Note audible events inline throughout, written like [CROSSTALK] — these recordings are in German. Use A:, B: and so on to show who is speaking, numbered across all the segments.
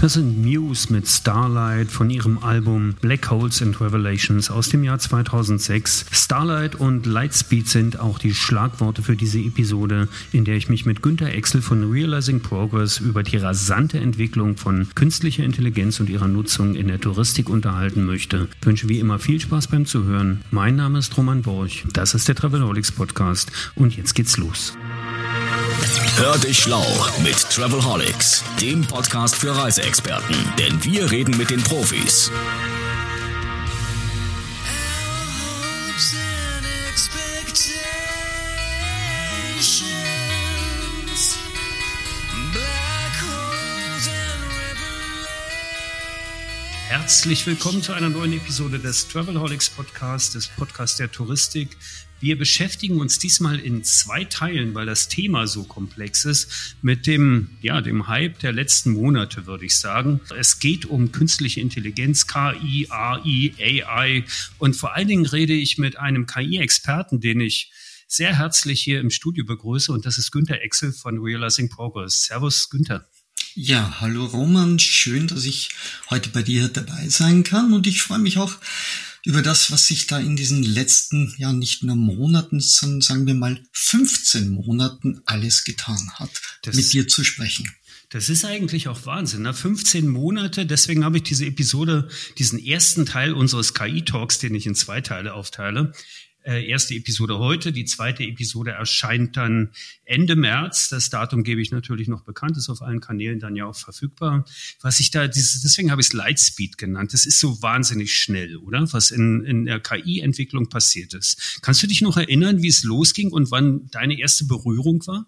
A: Das sind Muse mit Starlight von ihrem Album Black Holes and Revelations aus dem Jahr 2006. Starlight und Lightspeed sind auch die Schlagworte für diese Episode, in der ich mich mit Günter Exel von Realizing Progress über die rasante Entwicklung von künstlicher Intelligenz und ihrer Nutzung in der Touristik unterhalten möchte. Ich wünsche wie immer viel Spaß beim Zuhören. Mein Name ist Roman Borch. Das ist der Travelholics Podcast und jetzt geht's los.
B: Hör dich schlau mit Travelholics, dem Podcast für Reiseexperten, denn wir reden mit den Profis.
A: Herzlich willkommen zu einer neuen Episode des Travelholics Podcast, des Podcasts der Touristik. Wir beschäftigen uns diesmal in zwei Teilen, weil das Thema so komplex ist, mit dem, ja, dem Hype der letzten Monate, würde ich sagen. Es geht um künstliche Intelligenz, KI, AI, AI und vor allen Dingen rede ich mit einem KI-Experten, den ich sehr herzlich hier im Studio begrüße und das ist Günther Exel von Realizing Progress. Servus, Günther.
C: Ja, hallo Roman, schön, dass ich heute bei dir dabei sein kann und ich freue mich auch über das, was sich da in diesen letzten, ja nicht nur Monaten, sondern sagen wir mal 15 Monaten alles getan hat, das mit dir zu sprechen.
A: Das ist eigentlich auch Wahnsinn. Ne? 15 Monate, deswegen habe ich diese Episode, diesen ersten Teil unseres KI-Talks, den ich in zwei Teile aufteile, äh, erste Episode heute, die zweite Episode erscheint dann Ende März. Das Datum gebe ich natürlich noch bekannt, ist auf allen Kanälen dann ja auch verfügbar. Was ich da, deswegen habe ich es Lightspeed genannt. Das ist so wahnsinnig schnell, oder? Was in, in der KI-Entwicklung passiert ist. Kannst du dich noch erinnern, wie es losging und wann deine erste Berührung war?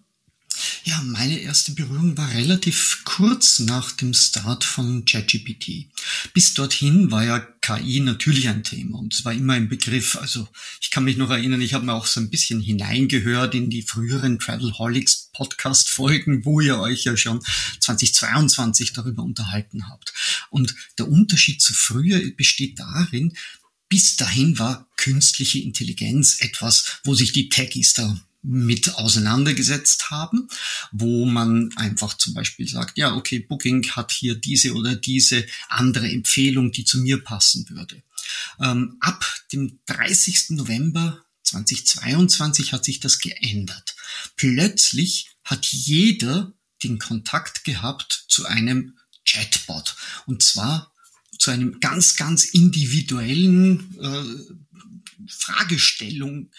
C: Ja, meine erste Berührung war relativ kurz nach dem Start von ChatGPT. Bis dorthin war ja KI natürlich ein Thema und es war immer ein Begriff. Also ich kann mich noch erinnern, ich habe mir auch so ein bisschen hineingehört in die früheren Travelholics Podcast Folgen, wo ihr euch ja schon 2022 darüber unterhalten habt. Und der Unterschied zu früher besteht darin, bis dahin war künstliche Intelligenz etwas, wo sich die Techies da mit auseinandergesetzt haben, wo man einfach zum Beispiel sagt, ja, okay, Booking hat hier diese oder diese andere Empfehlung, die zu mir passen würde. Ähm, ab dem 30. November 2022 hat sich das geändert. Plötzlich hat jeder den Kontakt gehabt zu einem Chatbot. Und zwar zu einem ganz, ganz individuellen äh, Fragestellung,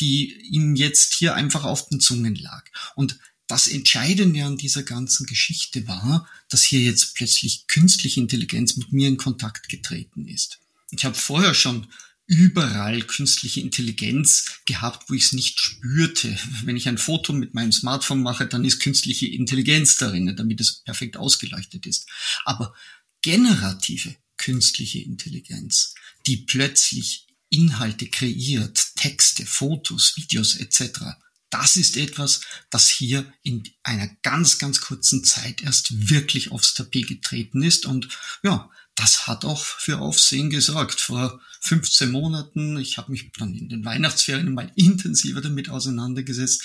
C: die ihm jetzt hier einfach auf den Zungen lag. Und das Entscheidende an dieser ganzen Geschichte war, dass hier jetzt plötzlich künstliche Intelligenz mit mir in Kontakt getreten ist. Ich habe vorher schon überall künstliche Intelligenz gehabt, wo ich es nicht spürte. [LAUGHS] Wenn ich ein Foto mit meinem Smartphone mache, dann ist künstliche Intelligenz darin, damit es perfekt ausgeleuchtet ist. Aber generative künstliche Intelligenz, die plötzlich Inhalte kreiert, Texte, Fotos, Videos etc. Das ist etwas, das hier in einer ganz, ganz kurzen Zeit erst wirklich aufs Tapet getreten ist. Und ja, das hat auch für Aufsehen gesorgt. Vor 15 Monaten, ich habe mich dann in den Weihnachtsferien mal intensiver damit auseinandergesetzt.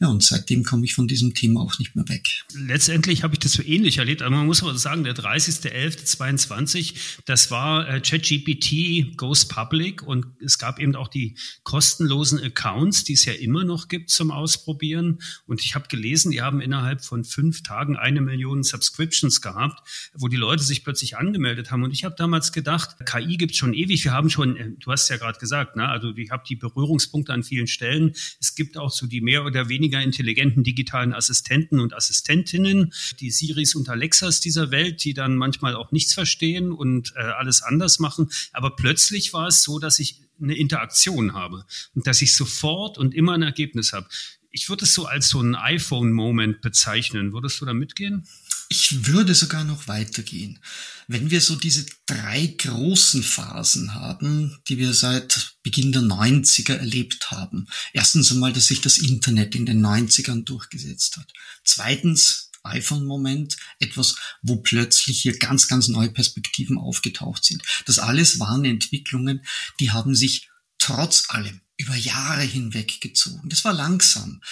C: Ja, und seitdem komme ich von diesem Thema auch nicht mehr weg.
A: Letztendlich habe ich das so ähnlich erlebt. Aber man muss aber sagen, der 30.11.22, das war äh, ChatGPT Goes Public und es gab eben auch die kostenlosen Accounts, die es ja immer noch gibt zum Ausprobieren. Und ich habe gelesen, die haben innerhalb von fünf Tagen eine Million Subscriptions gehabt, wo die Leute sich plötzlich angemeldet angemeldet haben. Und ich habe damals gedacht, KI gibt es schon ewig. Wir haben schon, äh, du hast ja gerade gesagt, ne? also ich habe die Berührungspunkte an vielen Stellen. Es gibt auch so die mehr oder weniger intelligenten digitalen Assistenten und Assistentinnen, die Siris und Alexas dieser Welt, die dann manchmal auch nichts verstehen und äh, alles anders machen. Aber plötzlich war es so, dass ich eine Interaktion habe und dass ich sofort und immer ein Ergebnis habe. Ich würde es so als so ein iPhone-Moment bezeichnen. Würdest du da mitgehen?
C: Ich würde sogar noch weitergehen. Wenn wir so diese drei großen Phasen haben, die wir seit Beginn der 90er erlebt haben. Erstens einmal, dass sich das Internet in den 90ern durchgesetzt hat. Zweitens, iPhone-Moment, etwas, wo plötzlich hier ganz, ganz neue Perspektiven aufgetaucht sind. Das alles waren Entwicklungen, die haben sich trotz allem über Jahre hinweg gezogen. Das war langsam,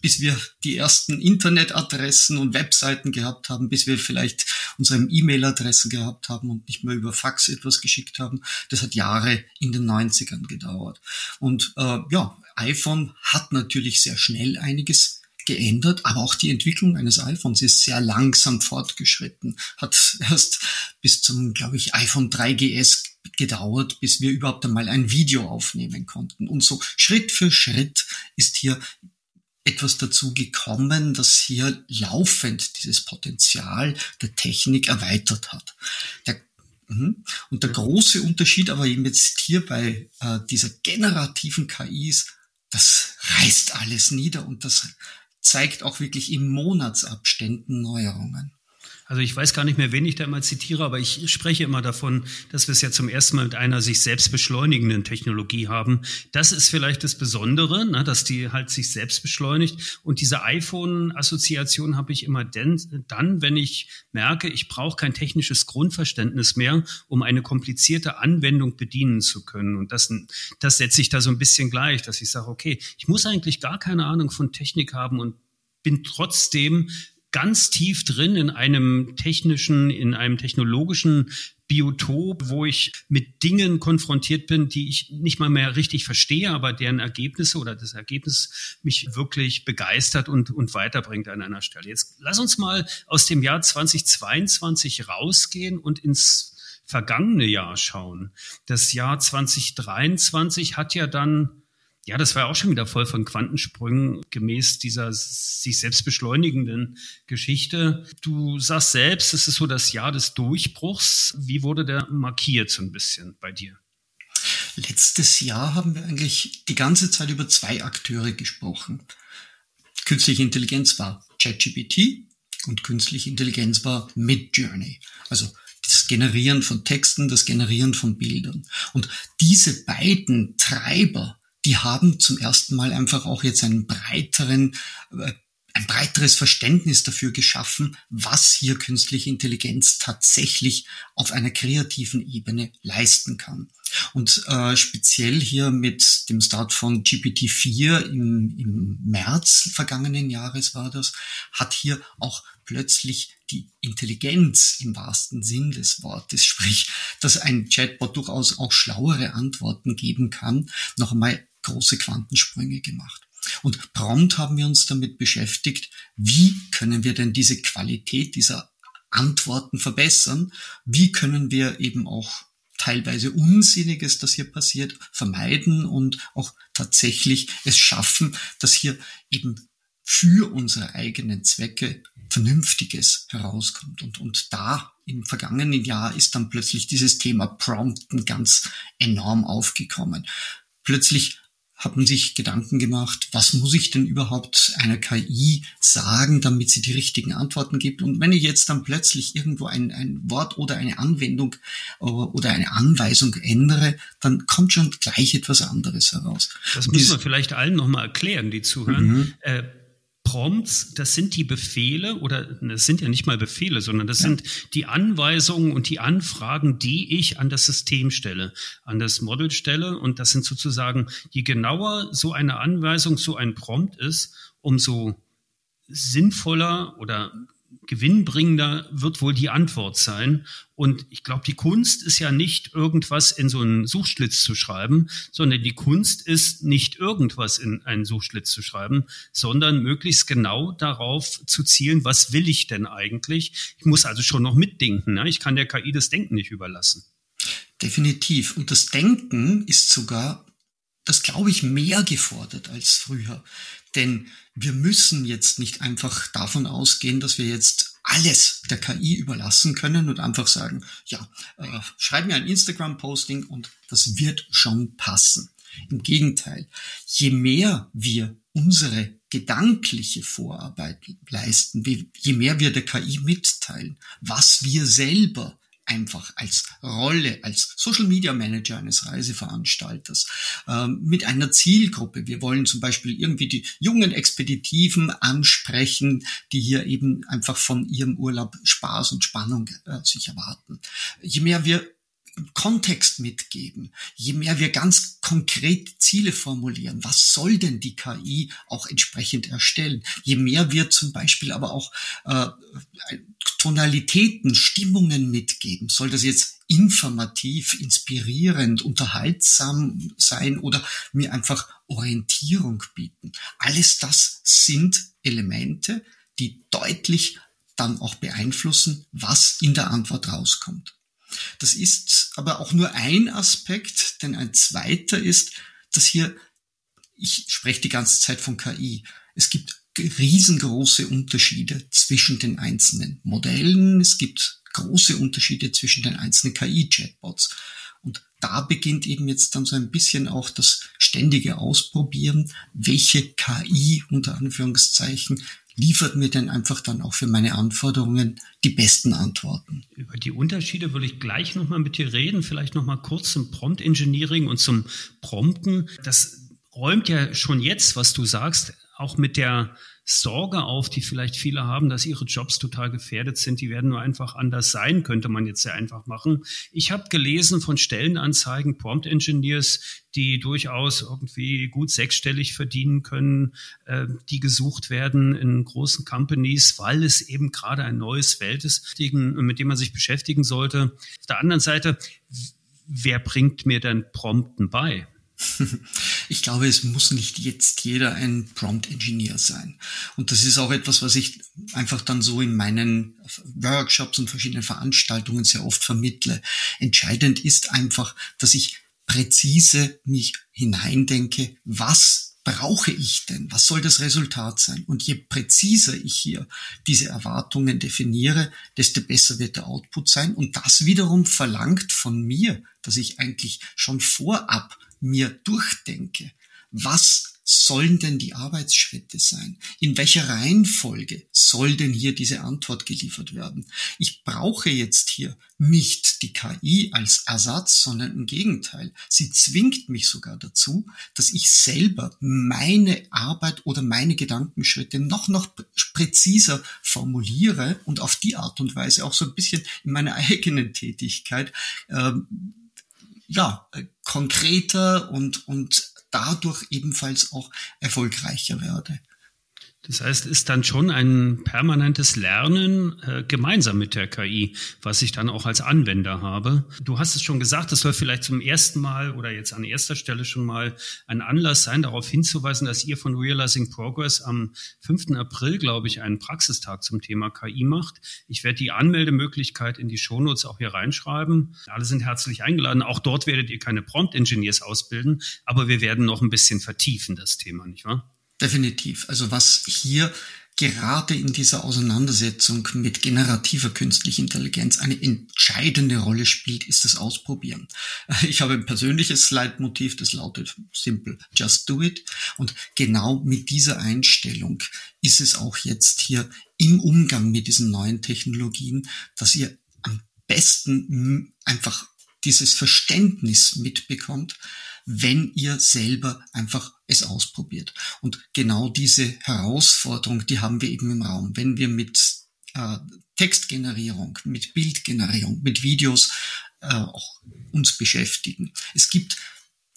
C: bis wir die ersten Internetadressen und Webseiten gehabt haben, bis wir vielleicht unsere E-Mail-Adressen gehabt haben und nicht mehr über Fax etwas geschickt haben. Das hat Jahre in den 90ern gedauert. Und äh, ja, iPhone hat natürlich sehr schnell einiges geändert, aber auch die Entwicklung eines iPhones ist sehr langsam fortgeschritten. Hat erst bis zum, glaube ich, iPhone 3GS gedauert, bis wir überhaupt einmal ein Video aufnehmen konnten. Und so Schritt für Schritt ist hier etwas dazu gekommen, das hier laufend dieses Potenzial der Technik erweitert hat. Der, mhm. und der große Unterschied aber eben jetzt hier bei äh, dieser generativen KIs, das reißt alles nieder und das zeigt auch wirklich in Monatsabständen Neuerungen.
A: Also ich weiß gar nicht mehr, wen ich da immer zitiere, aber ich spreche immer davon, dass wir es ja zum ersten Mal mit einer sich selbst beschleunigenden Technologie haben. Das ist vielleicht das Besondere, ne, dass die halt sich selbst beschleunigt. Und diese iPhone-Assoziation habe ich immer denn, dann, wenn ich merke, ich brauche kein technisches Grundverständnis mehr, um eine komplizierte Anwendung bedienen zu können. Und das, das setze ich da so ein bisschen gleich, dass ich sage, okay, ich muss eigentlich gar keine Ahnung von Technik haben und bin trotzdem ganz tief drin in einem technischen, in einem technologischen Biotop, wo ich mit Dingen konfrontiert bin, die ich nicht mal mehr richtig verstehe, aber deren Ergebnisse oder das Ergebnis mich wirklich begeistert und, und weiterbringt an einer Stelle. Jetzt lass uns mal aus dem Jahr 2022 rausgehen und ins vergangene Jahr schauen. Das Jahr 2023 hat ja dann ja, das war auch schon wieder voll von Quantensprüngen gemäß dieser sich selbst beschleunigenden Geschichte. Du sagst selbst, es ist so das Jahr des Durchbruchs. Wie wurde der markiert so ein bisschen bei dir?
C: Letztes Jahr haben wir eigentlich die ganze Zeit über zwei Akteure gesprochen. Künstliche Intelligenz war ChatGPT und künstliche Intelligenz war Midjourney. Also das Generieren von Texten, das Generieren von Bildern. Und diese beiden Treiber die haben zum ersten Mal einfach auch jetzt einen breiteren, äh, ein breiteres Verständnis dafür geschaffen, was hier künstliche Intelligenz tatsächlich auf einer kreativen Ebene leisten kann. Und äh, speziell hier mit dem Start von GPT-4 im, im März vergangenen Jahres war das, hat hier auch plötzlich die Intelligenz im wahrsten Sinn des Wortes, [LAUGHS] sprich, dass ein Chatbot durchaus auch schlauere Antworten geben kann, noch einmal große Quantensprünge gemacht. Und prompt haben wir uns damit beschäftigt, wie können wir denn diese Qualität dieser Antworten verbessern? Wie können wir eben auch teilweise Unsinniges, das hier passiert, vermeiden und auch tatsächlich es schaffen, dass hier eben für unsere eigenen Zwecke Vernünftiges herauskommt. Und, und da im vergangenen Jahr ist dann plötzlich dieses Thema Prompten ganz enorm aufgekommen. Plötzlich hat man sich Gedanken gemacht, was muss ich denn überhaupt einer KI sagen, damit sie die richtigen Antworten gibt. Und wenn ich jetzt dann plötzlich irgendwo ein, ein Wort oder eine Anwendung äh, oder eine Anweisung ändere, dann kommt schon gleich etwas anderes heraus.
A: Das müssen wir vielleicht allen nochmal erklären, die zuhören. Mhm. Äh, Prompts, das sind die Befehle oder das sind ja nicht mal Befehle, sondern das ja. sind die Anweisungen und die Anfragen, die ich an das System stelle, an das Model stelle. Und das sind sozusagen, je genauer so eine Anweisung, so ein Prompt ist, umso sinnvoller oder gewinnbringender wird wohl die Antwort sein. Und ich glaube, die Kunst ist ja nicht irgendwas in so einen Suchschlitz zu schreiben, sondern die Kunst ist nicht irgendwas in einen Suchschlitz zu schreiben, sondern möglichst genau darauf zu zielen, was will ich denn eigentlich? Ich muss also schon noch mitdenken. Ne? Ich kann der KI das Denken nicht überlassen.
C: Definitiv. Und das Denken ist sogar das glaube ich mehr gefordert als früher. Denn wir müssen jetzt nicht einfach davon ausgehen, dass wir jetzt alles der KI überlassen können und einfach sagen, ja, äh, schreib mir ein Instagram-Posting und das wird schon passen. Im Gegenteil, je mehr wir unsere gedankliche Vorarbeit leisten, je mehr wir der KI mitteilen, was wir selber einfach als Rolle, als Social Media Manager eines Reiseveranstalters ähm, mit einer Zielgruppe. Wir wollen zum Beispiel irgendwie die jungen Expeditiven ansprechen, die hier eben einfach von ihrem Urlaub Spaß und Spannung äh, sich erwarten. Je mehr wir Kontext mitgeben, je mehr wir ganz konkret Ziele formulieren, was soll denn die KI auch entsprechend erstellen, je mehr wir zum Beispiel aber auch äh, Tonalitäten, Stimmungen mitgeben, soll das jetzt informativ, inspirierend, unterhaltsam sein oder mir einfach Orientierung bieten. Alles das sind Elemente, die deutlich dann auch beeinflussen, was in der Antwort rauskommt. Das ist aber auch nur ein Aspekt, denn ein zweiter ist, dass hier, ich spreche die ganze Zeit von KI, es gibt riesengroße Unterschiede zwischen den einzelnen Modellen, es gibt große Unterschiede zwischen den einzelnen KI-Chatbots. Und da beginnt eben jetzt dann so ein bisschen auch das ständige Ausprobieren, welche KI unter Anführungszeichen liefert mir denn einfach dann auch für meine Anforderungen die besten Antworten.
A: Über die Unterschiede würde ich gleich nochmal mit dir reden, vielleicht nochmal kurz zum Prompt Engineering und zum Prompten. Das räumt ja schon jetzt, was du sagst, auch mit der Sorge auf, die vielleicht viele haben, dass ihre Jobs total gefährdet sind. Die werden nur einfach anders sein, könnte man jetzt sehr einfach machen. Ich habe gelesen von Stellenanzeigen, Prompt Engineers, die durchaus irgendwie gut sechsstellig verdienen können, äh, die gesucht werden in großen Companies, weil es eben gerade ein neues Feld ist, mit dem man sich beschäftigen sollte. Auf der anderen Seite, wer bringt mir denn Prompten bei? [LAUGHS]
C: Ich glaube, es muss nicht jetzt jeder ein Prompt-Engineer sein. Und das ist auch etwas, was ich einfach dann so in meinen Workshops und verschiedenen Veranstaltungen sehr oft vermittle. Entscheidend ist einfach, dass ich präzise mich hineindenke, was brauche ich denn? Was soll das Resultat sein? Und je präziser ich hier diese Erwartungen definiere, desto besser wird der Output sein. Und das wiederum verlangt von mir, dass ich eigentlich schon vorab mir durchdenke, was sollen denn die Arbeitsschritte sein? In welcher Reihenfolge soll denn hier diese Antwort geliefert werden? Ich brauche jetzt hier nicht die KI als Ersatz, sondern im Gegenteil. Sie zwingt mich sogar dazu, dass ich selber meine Arbeit oder meine Gedankenschritte noch, noch präziser formuliere und auf die Art und Weise auch so ein bisschen in meiner [LAUGHS] eigenen Tätigkeit ähm, ja, äh, konkreter und, und dadurch ebenfalls auch erfolgreicher werde.
A: Das heißt, ist dann schon ein permanentes Lernen äh, gemeinsam mit der KI, was ich dann auch als Anwender habe. Du hast es schon gesagt, das soll vielleicht zum ersten Mal oder jetzt an erster Stelle schon mal ein Anlass sein, darauf hinzuweisen, dass ihr von Realizing Progress am 5. April, glaube ich, einen Praxistag zum Thema KI macht. Ich werde die Anmeldemöglichkeit in die Shownotes auch hier reinschreiben. Alle sind herzlich eingeladen. Auch dort werdet ihr keine Prompt Engineers ausbilden, aber wir werden noch ein bisschen vertiefen das Thema, nicht wahr?
C: Definitiv. Also was hier gerade in dieser Auseinandersetzung mit generativer künstlicher Intelligenz eine entscheidende Rolle spielt, ist das Ausprobieren. [LAUGHS] Ich habe ein persönliches Leitmotiv, das lautet simple, just do it. Und genau mit dieser Einstellung ist es auch jetzt hier im Umgang mit diesen neuen Technologien, dass ihr am besten einfach dieses Verständnis mitbekommt, wenn ihr selber einfach es ausprobiert. Und genau diese Herausforderung, die haben wir eben im Raum. Wenn wir mit äh, Textgenerierung, mit Bildgenerierung, mit Videos äh, auch uns beschäftigen. Es gibt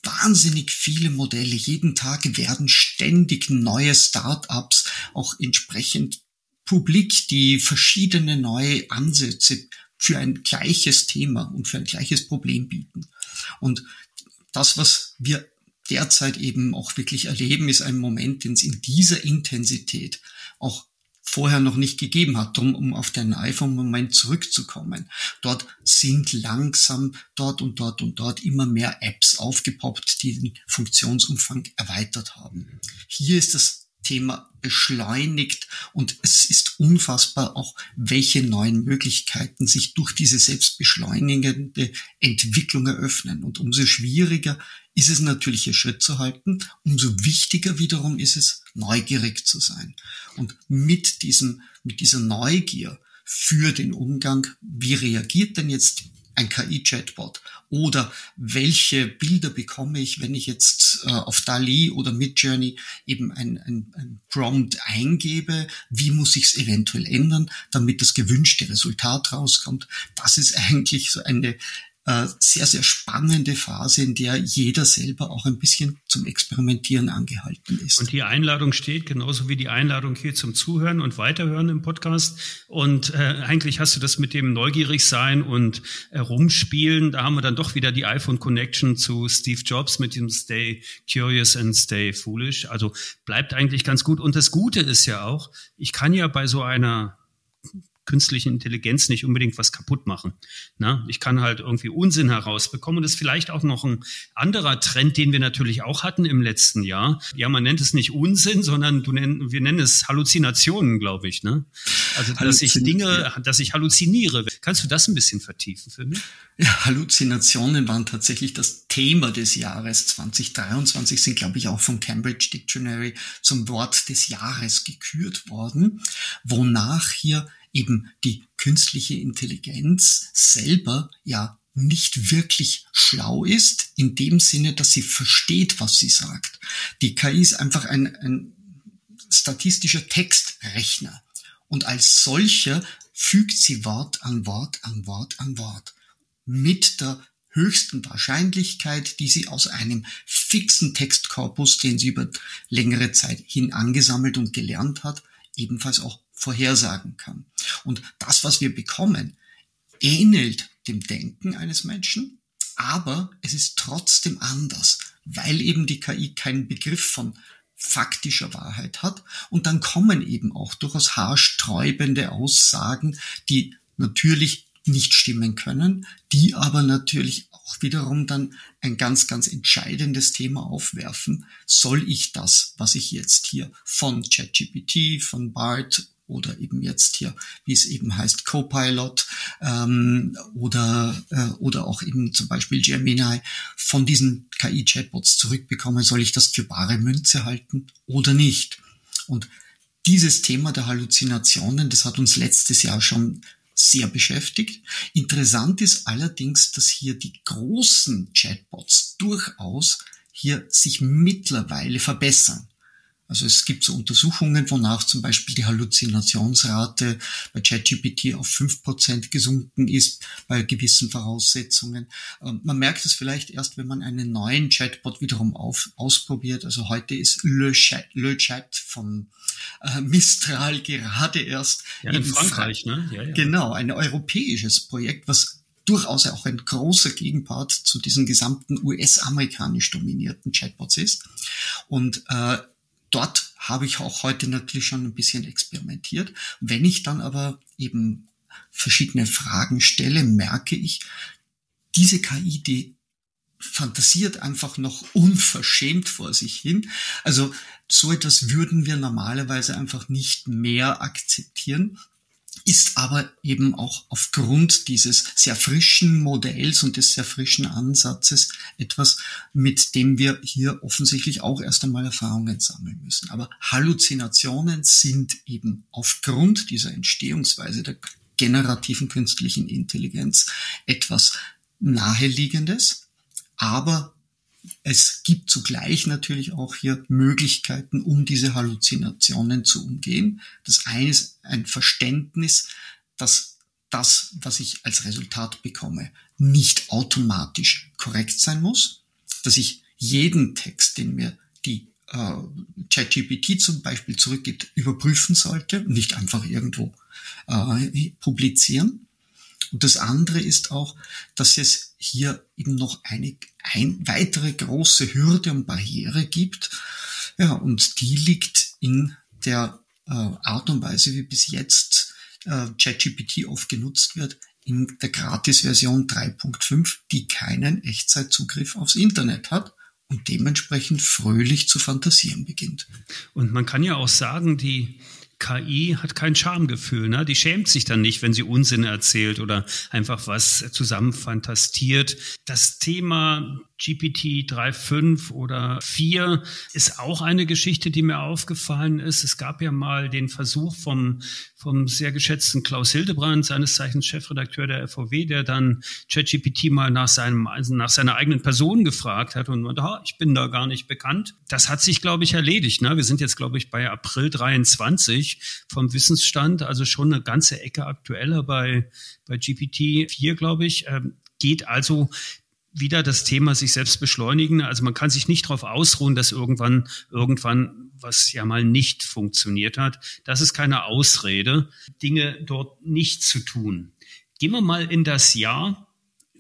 C: wahnsinnig viele Modelle. Jeden Tag werden ständig neue Startups auch entsprechend publik, die verschiedene neue Ansätze für ein gleiches Thema und für ein gleiches Problem bieten. Und das, was wir derzeit eben auch wirklich erleben, ist ein Moment, den es in dieser Intensität auch vorher noch nicht gegeben hat, drum, um auf den iPhone-Moment zurückzukommen. Dort sind langsam dort und dort und dort immer mehr Apps aufgepoppt, die den Funktionsumfang erweitert haben. Hier ist das Thema beschleunigt und es ist unfassbar auch, welche neuen Möglichkeiten sich durch diese selbstbeschleunigende Entwicklung eröffnen. Und umso schwieriger ist es natürlich, hier Schritt zu halten, umso wichtiger wiederum ist es, neugierig zu sein. Und mit diesem, mit dieser Neugier für den Umgang, wie reagiert denn jetzt ein KI-Chatbot? Oder welche Bilder bekomme ich, wenn ich jetzt äh, auf DALI oder Midjourney eben ein, ein, ein Prompt eingebe? Wie muss ich es eventuell ändern, damit das gewünschte Resultat rauskommt? Das ist eigentlich so eine äh, sehr, sehr spannende Phase, in der jeder selber auch ein bisschen zum Experimentieren angehalten ist.
A: Und die Einladung steht, genauso wie die Einladung hier zum Zuhören und Weiterhören im Podcast. Und äh, eigentlich hast du das mit dem Neugierigsein und äh, Rumspielen, da haben wir dann doch wieder die iPhone Connection zu Steve Jobs mit dem Stay Curious and Stay Foolish. Also bleibt eigentlich ganz gut. Und das Gute ist ja auch, ich kann ja bei so einer künstlichen Intelligenz nicht unbedingt was kaputt machen. Na, ich kann halt irgendwie Unsinn herausbekommen. Und das ist vielleicht auch noch ein anderer Trend, den wir natürlich auch hatten im letzten Jahr. Ja, man nennt es nicht Unsinn, sondern du nenn, wir nennen es Halluzinationen, glaube ich. Ne? Also, dass ich Dinge, dass ich halluziniere. Kannst du das ein bisschen vertiefen für mich?
C: Ja, Halluzinationen waren tatsächlich das Thema des Jahres 2023, sind, glaube ich, auch vom Cambridge Dictionary zum Wort des Jahres gekürt worden, wonach hier eben die künstliche Intelligenz selber ja nicht wirklich schlau ist, in dem Sinne, dass sie versteht, was sie sagt. Die KI ist einfach ein, ein statistischer Textrechner. Und als solcher fügt sie Wort an Wort an Wort an Wort. Mit der höchsten Wahrscheinlichkeit, die sie aus einem fixen Textkorpus, den sie über längere Zeit hin angesammelt und gelernt hat, ebenfalls auch vorhersagen kann. Und das, was wir bekommen, ähnelt dem Denken eines Menschen, aber es ist trotzdem anders, weil eben die KI keinen Begriff von faktischer Wahrheit hat. Und dann kommen eben auch durchaus haarsträubende Aussagen, die natürlich nicht stimmen können, die aber natürlich auch wiederum dann ein ganz, ganz entscheidendes Thema aufwerfen. Soll ich das, was ich jetzt hier von ChatGPT, von BART oder eben jetzt hier, wie es eben heißt, Copilot ähm, oder, äh, oder auch eben zum Beispiel Gemini von diesen KI-Chatbots zurückbekomme, soll ich das für bare Münze halten oder nicht? Und dieses Thema der Halluzinationen, das hat uns letztes Jahr schon sehr beschäftigt. Interessant ist allerdings, dass hier die großen Chatbots durchaus hier sich mittlerweile verbessern. Also es gibt so Untersuchungen, wonach zum Beispiel die Halluzinationsrate bei ChatGPT auf fünf Prozent gesunken ist bei gewissen Voraussetzungen. Ähm, man merkt es vielleicht erst, wenn man einen neuen Chatbot wiederum auf, ausprobiert. Also heute ist Le Chat, Le Chat von äh, Mistral gerade erst.
A: Ja, in Frankreich, Fra ne?
C: Ja, ja. Genau, ein europäisches Projekt, was durchaus auch ein großer Gegenpart zu diesen gesamten US-amerikanisch dominierten Chatbots ist. Und äh, dort habe ich auch heute natürlich schon ein bisschen experimentiert. Wenn ich dann aber eben verschiedene Fragen stelle, merke ich, diese KI, die fantasiert einfach noch unverschämt vor sich hin. Also so etwas würden wir normalerweise einfach nicht mehr akzeptieren ist aber eben auch aufgrund dieses sehr frischen Modells und des sehr frischen Ansatzes etwas, mit dem wir hier offensichtlich auch erst einmal Erfahrungen sammeln müssen. Aber Halluzinationen sind eben aufgrund dieser Entstehungsweise der generativen künstlichen Intelligenz etwas Naheliegendes, aber es gibt zugleich natürlich auch hier Möglichkeiten, um diese Halluzinationen zu umgehen. Das eine ist ein Verständnis, dass das, was ich als Resultat bekomme, nicht automatisch korrekt sein muss, dass ich jeden Text, den mir die äh, ChatGPT zum Beispiel zurückgibt, überprüfen sollte, nicht einfach irgendwo äh, publizieren. Und das andere ist auch, dass es hier eben noch eine ein, weitere große Hürde und Barriere gibt. Ja, und die liegt in der äh, Art und Weise, wie bis jetzt äh, ChatGPT oft genutzt wird, in der Gratis-Version 3.5, die keinen Echtzeitzugriff aufs Internet hat und dementsprechend fröhlich zu fantasieren beginnt.
A: Und man kann ja auch sagen, die KI hat kein Schamgefühl, ne? Die schämt sich dann nicht, wenn sie Unsinn erzählt oder einfach was zusammenfantastiert. Das Thema GPT 3.5 oder 4 ist auch eine Geschichte, die mir aufgefallen ist. Es gab ja mal den Versuch vom, vom sehr geschätzten Klaus Hildebrand, seines Zeichens Chefredakteur der FVW, der dann ChatGPT mal nach, seinem, also nach seiner eigenen Person gefragt hat und meinte, oh, ich bin da gar nicht bekannt. Das hat sich, glaube ich, erledigt. Ne? Wir sind jetzt, glaube ich, bei April 23 vom Wissensstand, also schon eine ganze Ecke aktueller bei, bei GPT 4, glaube ich. Ähm, geht also wieder das Thema sich selbst beschleunigen. Also man kann sich nicht darauf ausruhen, dass irgendwann, irgendwann was ja mal nicht funktioniert hat. Das ist keine Ausrede, Dinge dort nicht zu tun. Gehen wir mal in das Jahr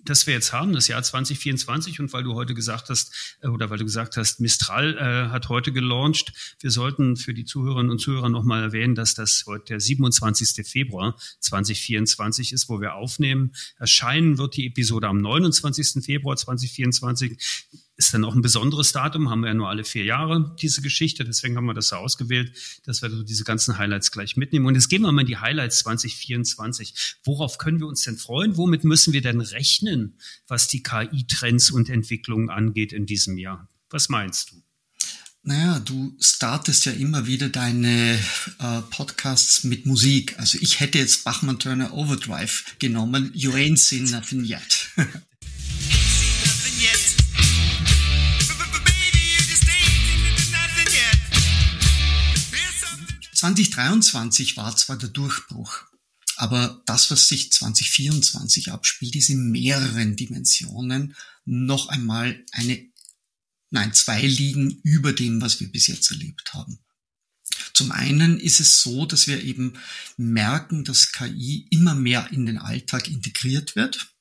A: das wir jetzt haben, das Jahr 2024, und weil du heute gesagt hast, äh, oder weil du gesagt hast, Mistral äh, hat heute gelauncht, wir sollten für die Zuhörerinnen und Zuhörer nochmal erwähnen, dass das heute der 27. Februar 2024 ist, wo wir aufnehmen. Erscheinen wird die Episode am 29. Februar 2024 ist dann auch ein besonderes Datum, haben wir ja nur alle vier Jahre diese Geschichte, deswegen haben wir das so ausgewählt, dass wir so diese ganzen Highlights gleich mitnehmen. Und jetzt gehen wir mal in die Highlights 2024. Worauf können wir uns denn freuen? Womit müssen wir denn rechnen, was die KI-Trends und Entwicklungen angeht in diesem Jahr? Was meinst du?
C: Naja, du startest ja immer wieder deine äh, Podcasts mit Musik. Also ich hätte jetzt Bachmann Turner Overdrive genommen. You ain't seen nothing yet. 2023 war zwar der Durchbruch, aber das, was sich 2024 abspielt, ist in mehreren Dimensionen noch einmal eine, nein, zwei liegen über dem, was wir bis jetzt erlebt haben. Zum einen ist es so, dass wir eben merken, dass KI immer mehr in den Alltag integriert wird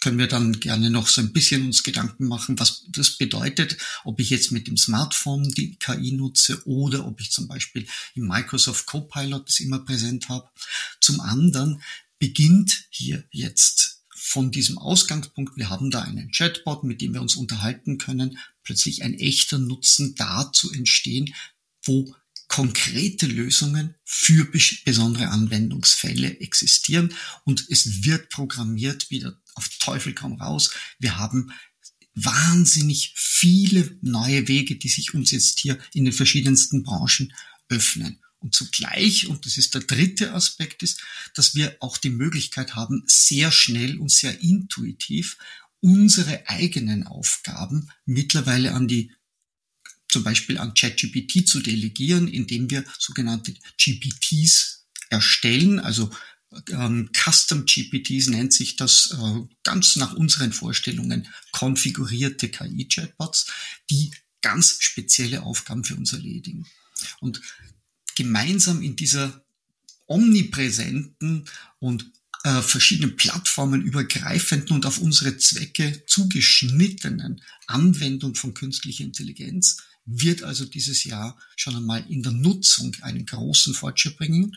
C: können wir dann gerne noch so ein bisschen uns Gedanken machen, was das bedeutet, ob ich jetzt mit dem Smartphone die KI nutze oder ob ich zum Beispiel im Microsoft Copilot das immer präsent habe. Zum anderen beginnt hier jetzt von diesem Ausgangspunkt, wir haben da einen Chatbot, mit dem wir uns unterhalten können, plötzlich ein echter Nutzen da zu entstehen, wo konkrete Lösungen für besondere Anwendungsfälle existieren und es wird programmiert wieder auf Teufel komm raus. Wir haben wahnsinnig viele neue Wege, die sich uns jetzt hier in den verschiedensten Branchen öffnen. Und zugleich, und das ist der dritte Aspekt, ist, dass wir auch die Möglichkeit haben, sehr schnell und sehr intuitiv unsere eigenen Aufgaben mittlerweile an die zum Beispiel an ChatGPT zu delegieren, indem wir sogenannte GPTs erstellen, also ähm, Custom GPTs nennt sich das äh, ganz nach unseren Vorstellungen konfigurierte KI-Chatbots, die ganz spezielle Aufgaben für uns erledigen. Und gemeinsam in dieser omnipräsenten und äh, verschiedenen Plattformen übergreifenden und auf unsere Zwecke zugeschnittenen Anwendung von künstlicher Intelligenz wird also dieses Jahr schon einmal in der Nutzung einen großen Fortschritt bringen.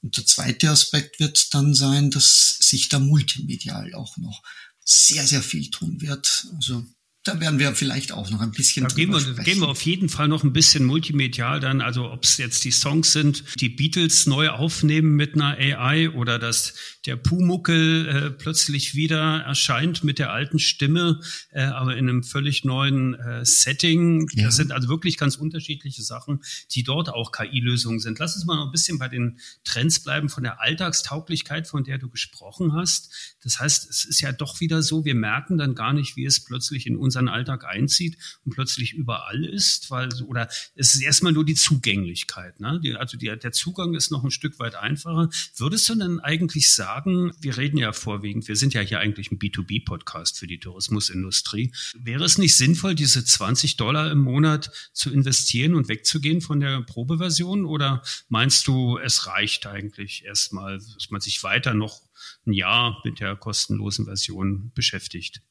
C: Und der zweite Aspekt wird dann sein, dass sich da multimedial auch noch sehr, sehr viel tun wird. Also da werden wir vielleicht auch noch ein bisschen
A: da gehen wir, gehen wir auf jeden Fall noch ein bisschen multimedial dann, also ob es jetzt die Songs sind, die Beatles neu aufnehmen mit einer AI oder dass der Pumuckel äh, plötzlich wieder erscheint mit der alten Stimme, äh, aber in einem völlig neuen äh, Setting. Ja. Das sind also wirklich ganz unterschiedliche Sachen, die dort auch KI-Lösungen sind. Lass uns mal noch ein bisschen bei den Trends bleiben von der Alltagstauglichkeit, von der du gesprochen hast. Das heißt, es ist ja doch wieder so, wir merken dann gar nicht, wie es plötzlich in unseren Alltag einzieht und plötzlich überall ist, weil oder es ist erstmal nur die Zugänglichkeit. Ne? Die, also die, der Zugang ist noch ein Stück weit einfacher. Würdest du denn eigentlich sagen, sagen, wir reden ja vorwiegend, wir sind ja hier eigentlich ein B2B-Podcast für die Tourismusindustrie. Wäre es nicht sinnvoll, diese 20 Dollar im Monat zu investieren und wegzugehen von der Probeversion? Oder meinst du, es reicht eigentlich erstmal, dass man sich weiter noch ein Jahr mit der kostenlosen Version beschäftigt?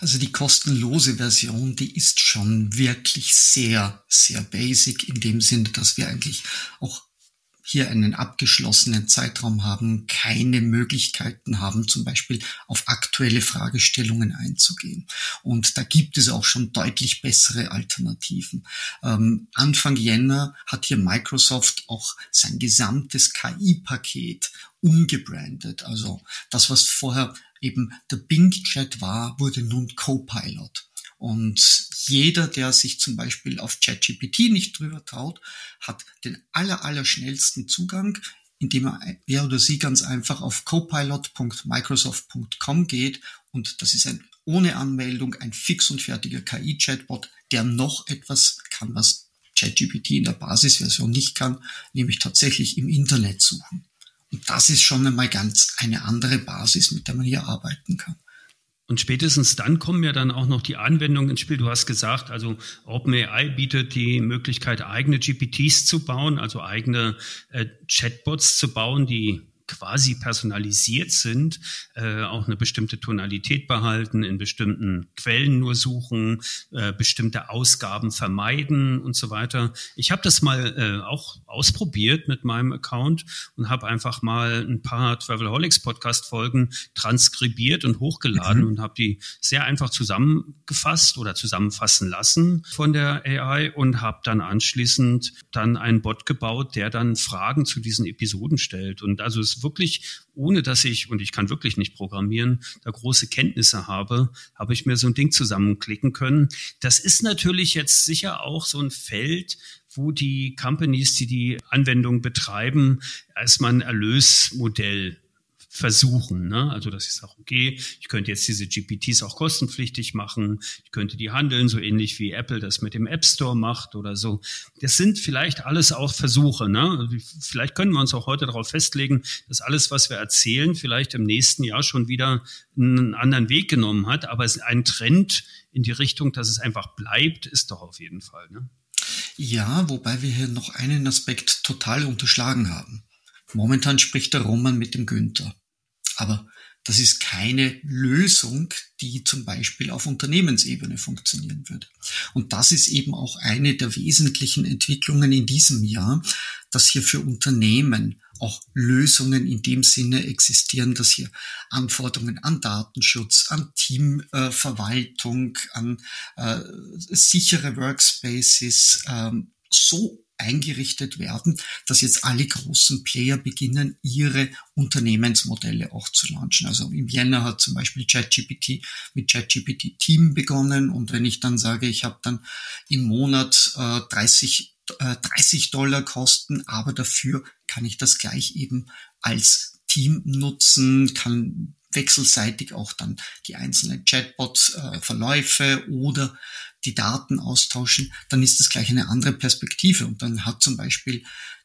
C: Also die kostenlose Version, die ist schon wirklich sehr, sehr basic in dem Sinne, dass wir eigentlich auch hier einen abgeschlossenen Zeitraum haben, keine Möglichkeiten haben, zum Beispiel auf aktuelle Fragestellungen einzugehen. Und da gibt es auch schon deutlich bessere Alternativen. Ähm, Anfang Jänner hat hier Microsoft auch sein gesamtes KI-Paket umgebrandet. Also das, was vorher eben der Bing Chat war, wurde nun Copilot. Und jeder, der sich zum Beispiel auf ChatGPT nicht drüber traut, hat den aller, aller schnellsten Zugang, indem er, er oder sie ganz einfach auf copilot.microsoft.com geht und das ist ein ohne Anmeldung ein fix und fertiger KI-Chatbot, der noch etwas kann, was ChatGPT in der Basisversion nicht kann, nämlich tatsächlich im Internet suchen. Und das ist schon einmal ganz eine andere Basis, mit der man hier arbeiten kann.
A: Und spätestens dann kommen ja dann auch noch die Anwendungen ins Spiel. Du hast gesagt, also OpenAI bietet die Möglichkeit, eigene GPTs zu bauen, also eigene äh, Chatbots zu bauen, die quasi personalisiert sind, äh, auch eine bestimmte Tonalität behalten, in bestimmten Quellen nur suchen, äh, bestimmte Ausgaben vermeiden und so weiter. Ich habe das mal äh, auch ausprobiert mit meinem Account und habe einfach mal ein paar Travelholics Podcast Folgen transkribiert und hochgeladen mhm. und habe die sehr einfach zusammengefasst oder zusammenfassen lassen von der AI und habe dann anschließend dann einen Bot gebaut, der dann Fragen zu diesen Episoden stellt und also es wirklich, ohne dass ich, und ich kann wirklich nicht programmieren, da große Kenntnisse habe, habe ich mir so ein Ding zusammenklicken können. Das ist natürlich jetzt sicher auch so ein Feld, wo die Companies, die die Anwendung betreiben, erstmal ein Erlösmodell versuchen. Ne? Also dass ich sage, okay, ich könnte jetzt diese GPTs auch kostenpflichtig machen, ich könnte die handeln, so ähnlich wie Apple das mit dem App Store macht oder so. Das sind vielleicht alles auch Versuche. Ne? Also vielleicht können wir uns auch heute darauf festlegen, dass alles, was wir erzählen, vielleicht im nächsten Jahr schon wieder einen anderen Weg genommen hat. Aber es ist ein Trend in die Richtung, dass es einfach bleibt, ist doch auf jeden Fall. Ne?
C: Ja, wobei wir hier noch einen Aspekt total unterschlagen haben. Momentan spricht der Roman mit dem Günther. Aber das ist keine Lösung, die zum Beispiel auf Unternehmensebene funktionieren würde. Und das ist eben auch eine der wesentlichen Entwicklungen in diesem Jahr, dass hier für Unternehmen auch Lösungen in dem Sinne existieren, dass hier Anforderungen an Datenschutz, an Teamverwaltung, äh, an äh, sichere Workspaces äh, so eingerichtet werden, dass jetzt alle großen Player beginnen, ihre Unternehmensmodelle auch zu launchen. Also im Jänner hat zum Beispiel ChatGPT mit ChatGPT Team begonnen und wenn ich dann sage, ich habe dann im Monat äh, 30 30 äh, Dollar kosten, aber dafür kann ich das gleich eben als Team nutzen, kann wechselseitig auch dann die einzelnen Chatbot-Verläufe äh, oder die Daten austauschen, dann ist das gleich eine andere Perspektive. Und dann hat zum Beispiel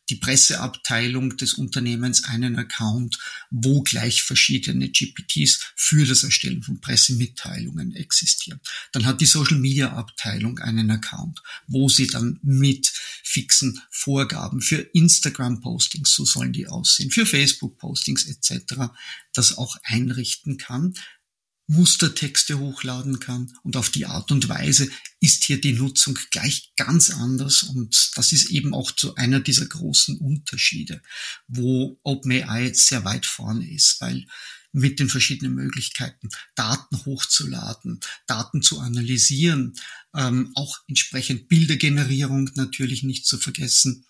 C: die Presseabteilung des Unternehmens einen Account, wo gleich verschiedene GPTs für das Erstellen von Pressemitteilungen existieren. Dann hat die Social Media Abteilung einen Account, wo sie dann mit fixen Vorgaben für Instagram Postings, so sollen die aussehen, für Facebook Postings etc. das auch einrichten kann. Mustertexte hochladen kann. Und auf die Art und Weise ist hier die Nutzung gleich ganz anders. Und das ist eben auch zu einer dieser großen Unterschiede, wo OpenAI sehr weit vorne ist, weil mit den verschiedenen Möglichkeiten, Daten hochzuladen, Daten zu analysieren, ähm, auch entsprechend Bildergenerierung natürlich nicht zu vergessen,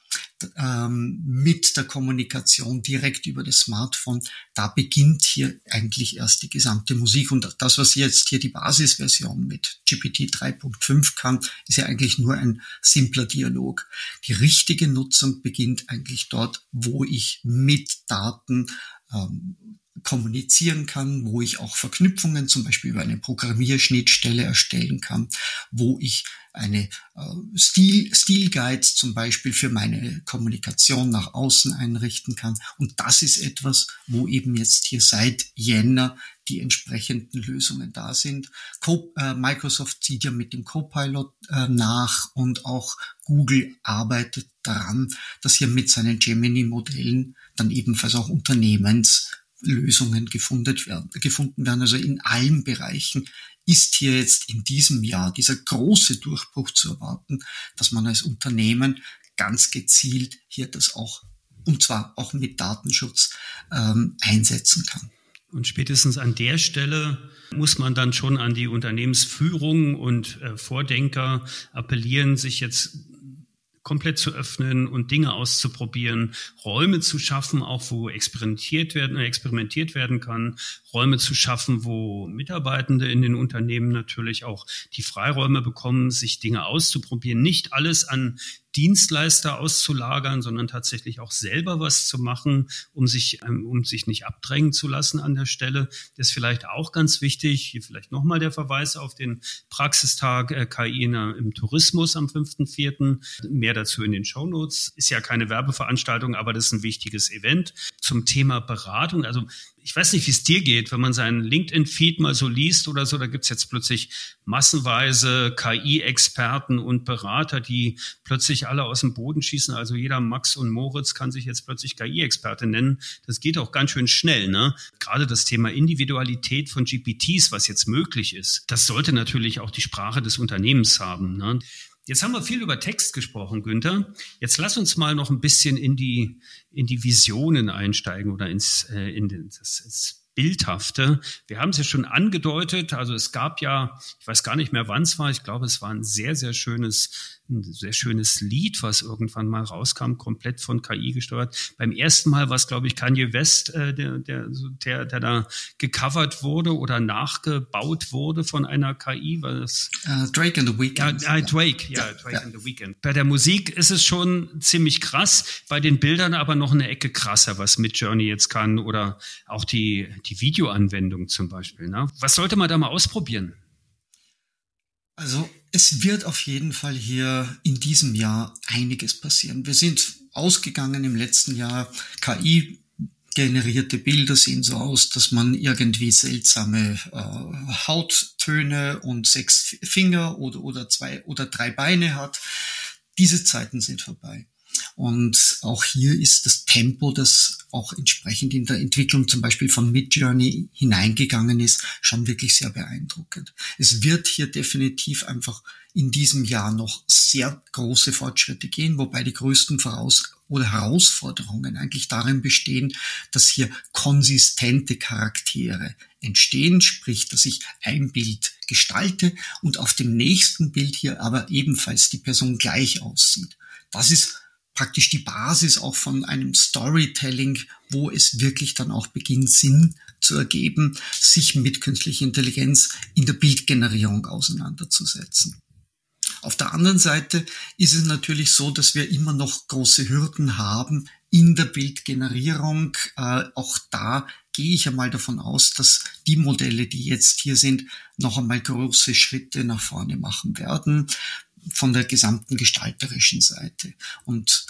C: ähm, mit der Kommunikation direkt über das Smartphone, da beginnt hier eigentlich erst die gesamte Musik. Und das, was jetzt hier die Basisversion mit GPT 3.5 kann, ist ja eigentlich nur ein simpler Dialog. Die richtige Nutzung beginnt eigentlich dort, wo ich mit Daten ähm, kommunizieren kann, wo ich auch Verknüpfungen zum Beispiel über eine Programmierschnittstelle erstellen kann, wo ich eine äh, Stil, Stilguides zum Beispiel für meine Kommunikation nach außen einrichten kann. Und das ist etwas, wo eben jetzt hier seit Jänner die entsprechenden Lösungen da sind. Co äh, Microsoft zieht ja mit dem Copilot äh, nach und auch Google arbeitet daran, dass hier mit seinen Gemini-Modellen dann ebenfalls auch Unternehmens Lösungen gefunden werden, gefunden werden. Also in allen Bereichen ist hier jetzt in diesem Jahr dieser große Durchbruch zu erwarten, dass man als Unternehmen ganz gezielt hier das auch, und zwar auch mit Datenschutz, ähm, einsetzen kann.
A: Und spätestens an der Stelle muss man dann schon an die Unternehmensführung und äh, Vordenker appellieren, sich jetzt komplett zu öffnen und Dinge auszuprobieren, Räume zu schaffen, auch wo experimentiert werden, äh, experimentiert werden kann, Räume zu schaffen, wo Mitarbeitende in den Unternehmen natürlich auch die Freiräume bekommen, sich Dinge auszuprobieren, nicht alles an Dienstleister auszulagern, sondern tatsächlich auch selber was zu machen, um sich, ähm, um sich nicht abdrängen zu lassen an der Stelle. Das ist vielleicht auch ganz wichtig. Hier vielleicht nochmal der Verweis auf den Praxistag äh, KI im Tourismus am 5.4. Mehr dazu in den Show Notes. Ist ja keine Werbeveranstaltung, aber das ist ein wichtiges Event zum Thema Beratung. Also ich weiß nicht, wie es dir geht, wenn man seinen LinkedIn-Feed mal so liest oder so, da gibt's jetzt plötzlich massenweise KI-Experten und Berater, die plötzlich alle aus dem Boden schießen. Also jeder Max und Moritz kann sich jetzt plötzlich KI-Experte nennen. Das geht auch ganz schön schnell. Ne? Gerade das Thema Individualität von GPTs, was jetzt möglich ist, das sollte natürlich auch die Sprache des Unternehmens haben. Ne? Jetzt haben wir viel über Text gesprochen, Günther. Jetzt lass uns mal noch ein bisschen in die, in die Visionen einsteigen oder ins, äh, in den, das, das Bildhafte. Wir haben es ja schon angedeutet. Also es gab ja, ich weiß gar nicht mehr, wann es war. Ich glaube, es war ein sehr, sehr schönes ein sehr schönes Lied, was irgendwann mal rauskam, komplett von KI gesteuert. Beim ersten Mal war es, glaube ich, Kanye West, äh, der, der, der, der da gecovert wurde oder nachgebaut wurde von einer KI. War das,
C: uh, Drake and the Weekend.
A: Ja, äh, Drake, ja, ja Drake ja. and the Weekend. Bei der Musik ist es schon ziemlich krass, bei den Bildern aber noch eine Ecke krasser, was mit Journey jetzt kann oder auch die, die Videoanwendung zum Beispiel. Ne? Was sollte man da mal ausprobieren?
C: Also es wird auf jeden Fall hier in diesem Jahr einiges passieren. Wir sind ausgegangen im letzten Jahr. KI generierte Bilder sehen so aus, dass man irgendwie seltsame äh, Hauttöne und sechs Finger oder, oder zwei oder drei Beine hat. Diese Zeiten sind vorbei. Und auch hier ist das Tempo, das auch entsprechend in der Entwicklung zum Beispiel von Midjourney hineingegangen ist, schon wirklich sehr beeindruckend. Es wird hier definitiv einfach in diesem Jahr noch sehr große Fortschritte gehen, wobei die größten Voraus oder Herausforderungen eigentlich darin bestehen, dass hier konsistente Charaktere entstehen, sprich, dass ich ein Bild gestalte und auf dem nächsten Bild hier aber ebenfalls die Person gleich aussieht. Das ist praktisch die Basis auch von einem Storytelling, wo es wirklich dann auch beginnt, Sinn zu ergeben, sich mit künstlicher Intelligenz in der Bildgenerierung auseinanderzusetzen. Auf der anderen Seite ist es natürlich so, dass wir immer noch große Hürden haben in der Bildgenerierung. Äh, auch da gehe ich einmal davon aus, dass die Modelle, die jetzt hier sind, noch einmal große Schritte nach vorne machen werden von der gesamten gestalterischen Seite. Und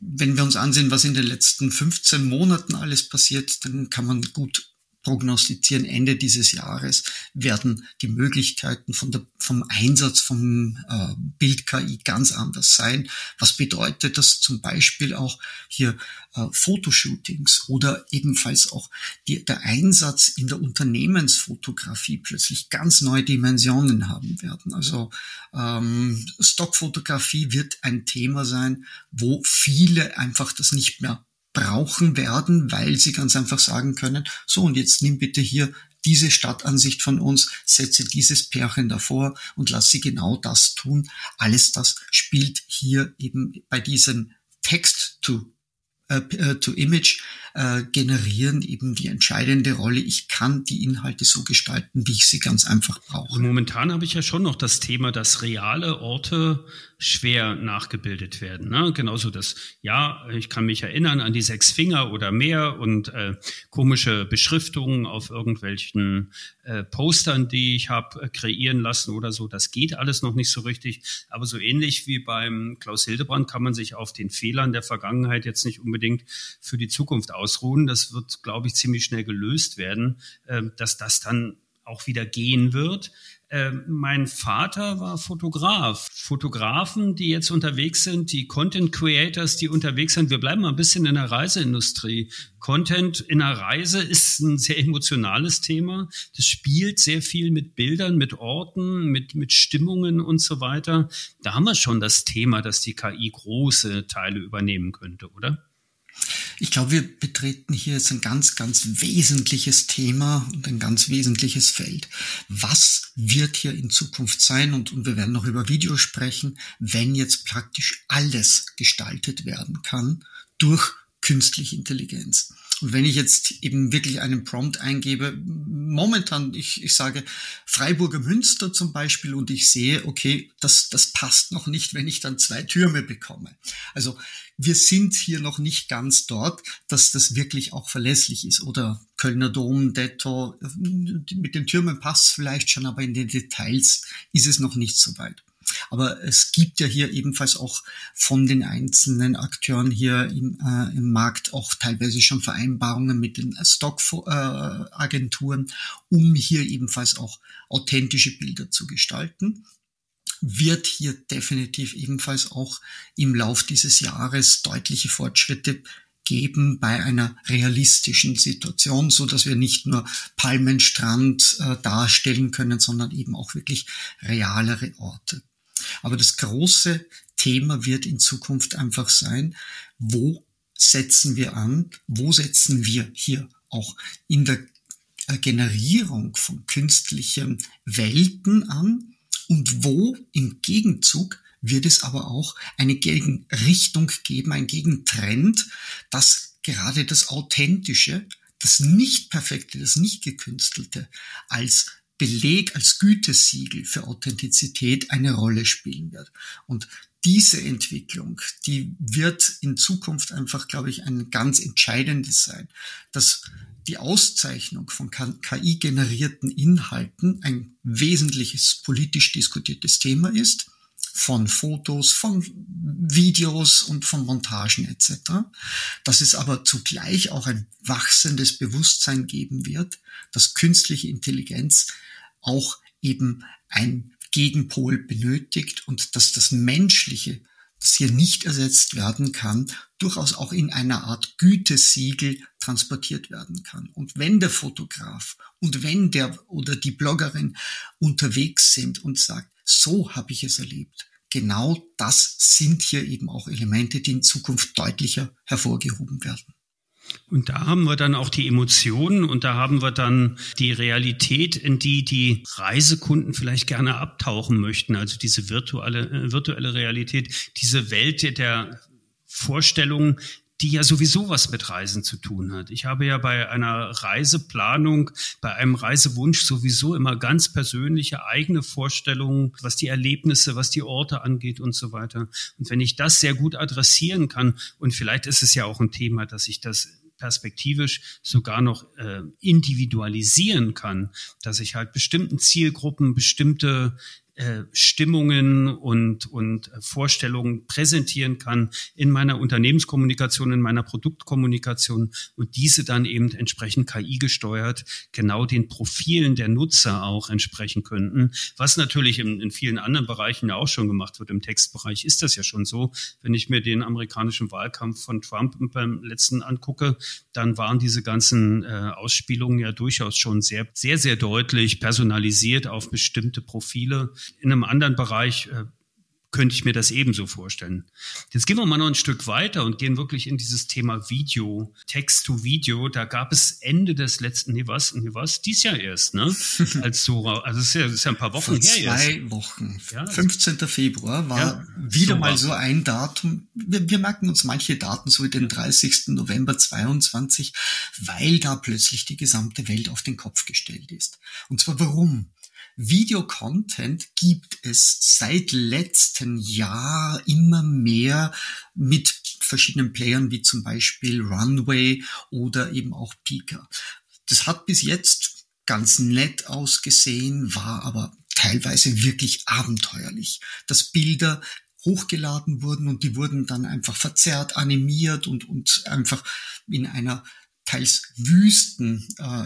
C: wenn wir uns ansehen, was in den letzten 15 Monaten alles passiert, dann kann man gut prognostizieren, Ende dieses Jahres werden die Möglichkeiten von der, vom Einsatz von äh, Bild-KI ganz anders sein. Was bedeutet das zum Beispiel auch hier äh, Fotoshootings oder ebenfalls auch die, der Einsatz in der Unternehmensfotografie plötzlich ganz neue Dimensionen haben werden. Also ähm, Stockfotografie wird ein Thema sein, wo viele einfach das nicht mehr brauchen werden, weil sie ganz einfach sagen können, so und jetzt nimm bitte hier diese Stadtansicht von uns, setze dieses Pärchen davor und lass sie genau das tun. Alles das spielt hier eben bei diesem Text to äh, äh, to Image äh, generieren eben die entscheidende Rolle. Ich kann die Inhalte so gestalten, wie ich sie ganz einfach brauche.
A: Momentan habe ich ja schon noch das Thema, dass reale Orte schwer nachgebildet werden. Ne? Genauso das, ja, ich kann mich erinnern an die sechs Finger oder mehr und äh, komische Beschriftungen auf irgendwelchen äh, Postern, die ich habe äh, kreieren lassen oder so. Das geht alles noch nicht so richtig. Aber so ähnlich wie beim Klaus Hildebrand kann man sich auf den Fehlern der Vergangenheit jetzt nicht unbedingt für die Zukunft ausruhen. Das wird, glaube ich, ziemlich schnell gelöst werden, äh, dass das dann auch wieder gehen wird. Äh, mein Vater war Fotograf. Fotografen, die jetzt unterwegs sind, die Content Creators, die unterwegs sind. Wir bleiben mal ein bisschen in der Reiseindustrie. Content in der Reise ist ein sehr emotionales Thema. Das spielt sehr viel mit Bildern, mit Orten, mit, mit Stimmungen und so weiter. Da haben wir schon das Thema, dass die KI große Teile übernehmen könnte, oder?
C: Ich glaube, wir betreten hier jetzt ein ganz, ganz wesentliches Thema und ein ganz wesentliches Feld. Was wird hier in Zukunft sein? Und, und wir werden noch über Video sprechen, wenn jetzt praktisch alles gestaltet werden kann durch künstliche Intelligenz. Und wenn ich jetzt eben wirklich einen Prompt eingebe, momentan, ich, ich sage Freiburger Münster zum Beispiel und ich sehe, okay, das, das passt noch nicht, wenn ich dann zwei Türme bekomme. Also wir sind hier noch nicht ganz dort, dass das wirklich auch verlässlich ist. Oder Kölner Dom, Detto, mit den Türmen passt vielleicht schon, aber in den Details ist es noch nicht so weit. Aber es gibt ja hier ebenfalls auch von den einzelnen Akteuren hier im, äh, im Markt auch teilweise schon Vereinbarungen mit den Stockagenturen, äh, um hier ebenfalls auch authentische Bilder zu gestalten wird hier definitiv ebenfalls auch im Lauf dieses Jahres deutliche Fortschritte geben bei einer realistischen Situation, so dass wir nicht nur Palmenstrand äh, darstellen können, sondern eben auch wirklich realere Orte. Aber das große Thema wird in Zukunft einfach sein, wo setzen wir an, wo setzen wir hier auch in der Generierung von künstlichen Welten an und wo im Gegenzug wird es aber auch eine Gegenrichtung geben, ein Gegentrend, dass gerade das Authentische, das nicht perfekte, das nicht gekünstelte als Beleg, als Gütesiegel für Authentizität eine Rolle spielen wird. Und diese Entwicklung, die wird in Zukunft einfach, glaube ich, ein ganz entscheidendes sein, dass die Auszeichnung von KI-generierten Inhalten ein wesentliches politisch diskutiertes Thema ist von Fotos, von Videos und von Montagen etc. Dass es aber zugleich auch ein wachsendes Bewusstsein geben wird, dass künstliche Intelligenz auch eben ein Gegenpol benötigt und dass das Menschliche, das hier nicht ersetzt werden kann, durchaus auch in einer Art Gütesiegel transportiert werden kann. Und wenn der Fotograf und wenn der oder die Bloggerin unterwegs sind und sagt, so habe ich es erlebt. Genau das sind hier eben auch Elemente, die in Zukunft deutlicher hervorgehoben werden.
A: Und da haben wir dann auch die Emotionen und da haben wir dann die Realität, in die die Reisekunden vielleicht gerne abtauchen möchten. Also diese virtuelle, äh, virtuelle Realität, diese Welt der Vorstellungen, die ja sowieso was mit Reisen zu tun hat. Ich habe ja bei einer Reiseplanung, bei einem Reisewunsch sowieso immer ganz persönliche eigene Vorstellungen, was die Erlebnisse, was die Orte angeht und so weiter. Und wenn ich das sehr gut adressieren kann, und vielleicht ist es ja auch ein Thema, dass ich das perspektivisch sogar noch äh, individualisieren kann, dass ich halt bestimmten Zielgruppen bestimmte äh, Stimmungen und, und Vorstellungen präsentieren kann in meiner Unternehmenskommunikation, in meiner Produktkommunikation und diese dann eben entsprechend KI gesteuert genau den Profilen der Nutzer auch entsprechen könnten, was natürlich in, in vielen anderen Bereichen ja auch schon gemacht wird. Im Textbereich ist das ja schon so. Wenn ich mir den amerikanischen Wahlkampf von Trump beim letzten angucke, dann waren diese ganzen äh, Ausspielungen ja durchaus schon sehr, sehr, sehr deutlich personalisiert auf bestimmte Profile in einem anderen Bereich äh, könnte ich mir das ebenso vorstellen. Jetzt gehen wir mal noch ein Stück weiter und gehen wirklich in dieses Thema Video, Text-to-Video. Da gab es Ende des letzten, nee was, nee was, dies Jahr erst, ne? [LAUGHS] Als so, also es ist ja, ist ja ein paar Wochen
C: Vor
A: her
C: zwei jetzt. Wochen. Ja, 15. Februar war ja, wieder so mal so ein Datum. Wir, wir merken uns manche Daten so wie den 30. November 22, weil da plötzlich die gesamte Welt auf den Kopf gestellt ist. Und zwar warum? Videocontent gibt es seit letztem Jahr immer mehr mit verschiedenen Playern wie zum Beispiel Runway oder eben auch Pika. Das hat bis jetzt ganz nett ausgesehen, war aber teilweise wirklich abenteuerlich, dass Bilder hochgeladen wurden und die wurden dann einfach verzerrt, animiert und, und einfach in einer teils wüsten äh,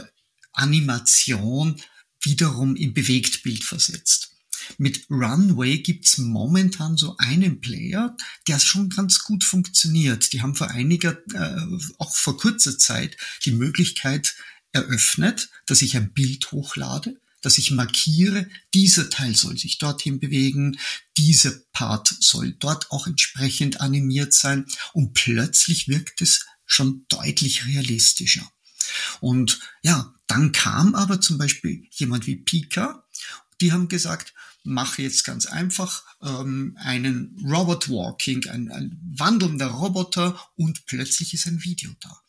C: Animation wiederum in Bewegtbild versetzt. Mit Runway gibt's momentan so einen Player, der schon ganz gut funktioniert. Die haben vor einiger, äh, auch vor kurzer Zeit die Möglichkeit eröffnet, dass ich ein Bild hochlade, dass ich markiere, dieser Teil soll sich dorthin bewegen, dieser Part soll dort auch entsprechend animiert sein und plötzlich wirkt es schon deutlich realistischer. Und ja, dann kam aber zum Beispiel jemand wie Pika, die haben gesagt, mache jetzt ganz einfach ähm, einen Robot Walking, ein, ein wandelnder Roboter und plötzlich ist ein Video da.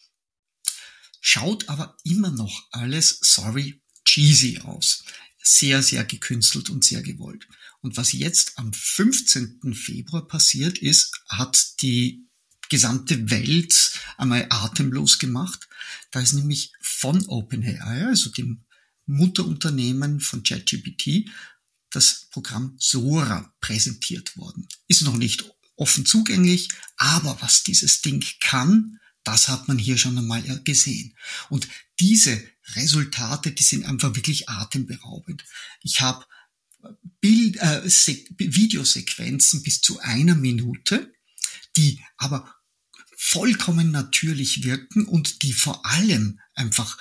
C: Schaut aber immer noch alles, sorry, cheesy aus. Sehr, sehr gekünstelt und sehr gewollt. Und was jetzt am 15. Februar passiert ist, hat die gesamte Welt einmal atemlos gemacht. Da ist nämlich von OpenAI, also dem Mutterunternehmen von ChatGPT, das Programm Sora präsentiert worden. Ist noch nicht offen zugänglich, aber was dieses Ding kann, das hat man hier schon einmal gesehen. Und diese Resultate, die sind einfach wirklich atemberaubend. Ich habe Bild, äh, Videosequenzen bis zu einer Minute, die aber vollkommen natürlich wirken und die vor allem einfach